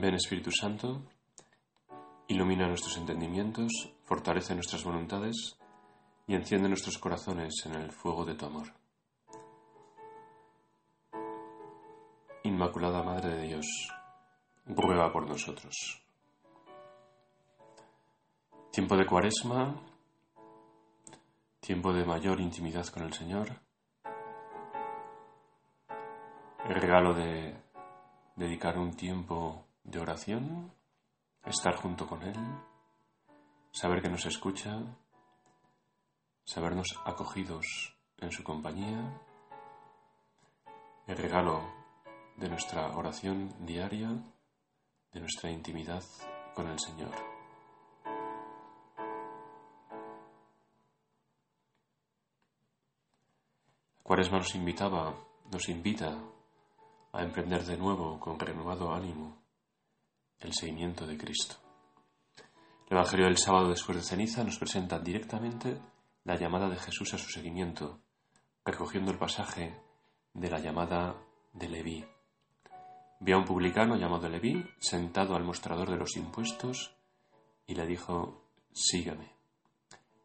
Ven Espíritu Santo, ilumina nuestros entendimientos, fortalece nuestras voluntades y enciende nuestros corazones en el fuego de tu amor. Inmaculada Madre de Dios, ruega por nosotros. Tiempo de cuaresma, tiempo de mayor intimidad con el Señor, el regalo de dedicar un tiempo de oración, estar junto con Él, saber que nos escucha, sabernos acogidos en su compañía, el regalo de nuestra oración diaria, de nuestra intimidad con el Señor. Cuaresma nos invitaba, nos invita a emprender de nuevo con renovado ánimo el seguimiento de Cristo. El Evangelio del sábado después de ceniza nos presenta directamente la llamada de Jesús a su seguimiento, recogiendo el pasaje de la llamada de Leví. Vio a un publicano llamado Leví sentado al mostrador de los impuestos y le dijo, sígame.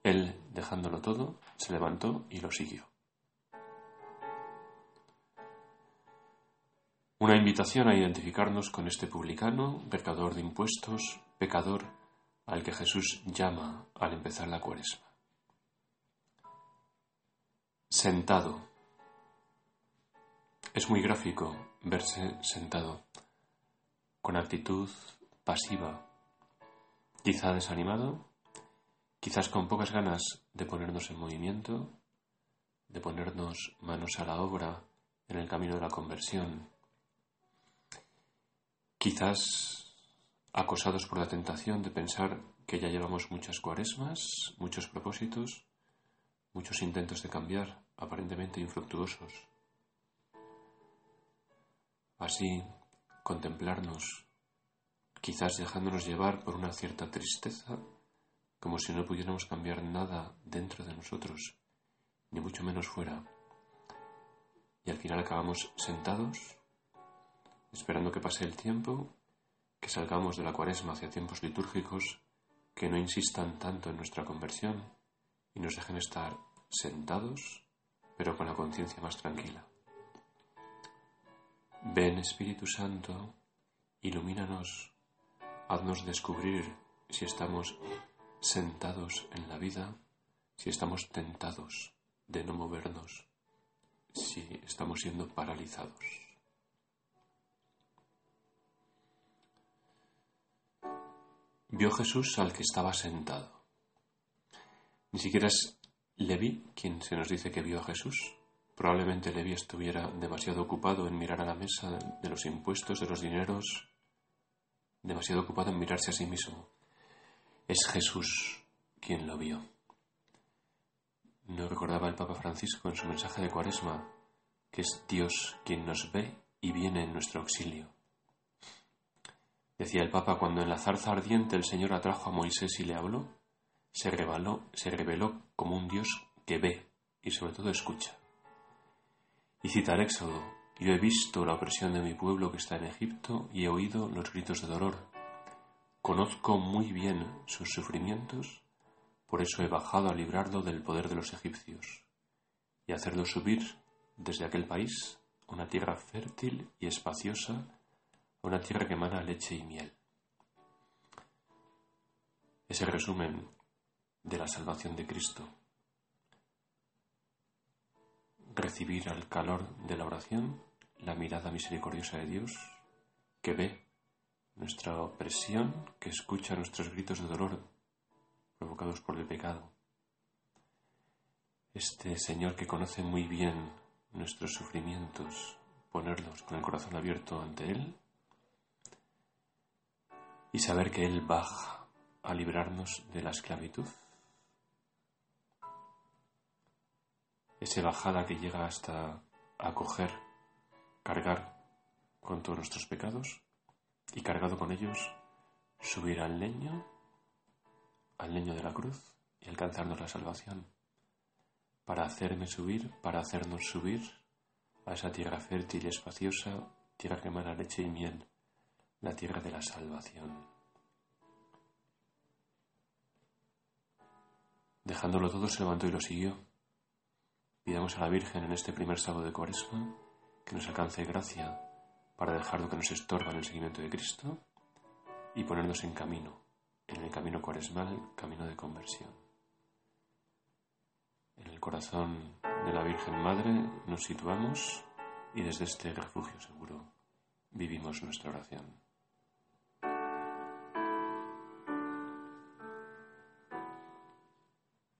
Él, dejándolo todo, se levantó y lo siguió. Una invitación a identificarnos con este publicano, pecador de impuestos, pecador al que Jesús llama al empezar la cuaresma. Sentado. Es muy gráfico verse sentado, con actitud pasiva, quizá desanimado, quizás con pocas ganas de ponernos en movimiento, de ponernos manos a la obra en el camino de la conversión, quizás acosados por la tentación de pensar que ya llevamos muchas cuaresmas, muchos propósitos, muchos intentos de cambiar, aparentemente infructuosos. Así, contemplarnos, quizás dejándonos llevar por una cierta tristeza, como si no pudiéramos cambiar nada dentro de nosotros, ni mucho menos fuera. Y al final acabamos sentados, esperando que pase el tiempo, que salgamos de la cuaresma hacia tiempos litúrgicos que no insistan tanto en nuestra conversión y nos dejen estar sentados, pero con la conciencia más tranquila. Ven Espíritu Santo, ilumínanos, haznos descubrir si estamos sentados en la vida, si estamos tentados de no movernos, si estamos siendo paralizados. Vio Jesús al que estaba sentado. Ni siquiera es Leví quien se nos dice que vio a Jesús. Probablemente Leví estuviera demasiado ocupado en mirar a la mesa de los impuestos, de los dineros, demasiado ocupado en mirarse a sí mismo. Es Jesús quien lo vio. No recordaba el Papa Francisco en su mensaje de Cuaresma que es Dios quien nos ve y viene en nuestro auxilio. Decía el Papa, cuando en la zarza ardiente el Señor atrajo a Moisés y le habló, se reveló, se reveló como un Dios que ve y sobre todo escucha. Y cita el Éxodo, yo he visto la opresión de mi pueblo que está en Egipto y he oído los gritos de dolor. Conozco muy bien sus sufrimientos, por eso he bajado a librarlo del poder de los egipcios y hacerlo subir desde aquel país, una tierra fértil y espaciosa, una tierra que leche y miel. Es el resumen de la salvación de Cristo. Recibir al calor de la oración la mirada misericordiosa de Dios, que ve nuestra opresión, que escucha nuestros gritos de dolor provocados por el pecado. Este Señor que conoce muy bien nuestros sufrimientos, ponerlos con el corazón abierto ante Él y saber que Él baja a librarnos de la esclavitud. Esa bajada que llega hasta acoger, cargar con todos nuestros pecados y cargado con ellos subir al leño, al leño de la cruz y alcanzarnos la salvación, para hacerme subir, para hacernos subir a esa tierra fértil y espaciosa, tierra que emana leche y miel, la tierra de la salvación. Dejándolo todo, se levantó y lo siguió. Pidamos a la Virgen en este primer sábado de Cuaresma que nos alcance gracia para dejar lo que nos estorba en el seguimiento de Cristo y ponernos en camino, en el camino cuaresmal, camino de conversión. En el corazón de la Virgen Madre nos situamos y desde este refugio seguro vivimos nuestra oración.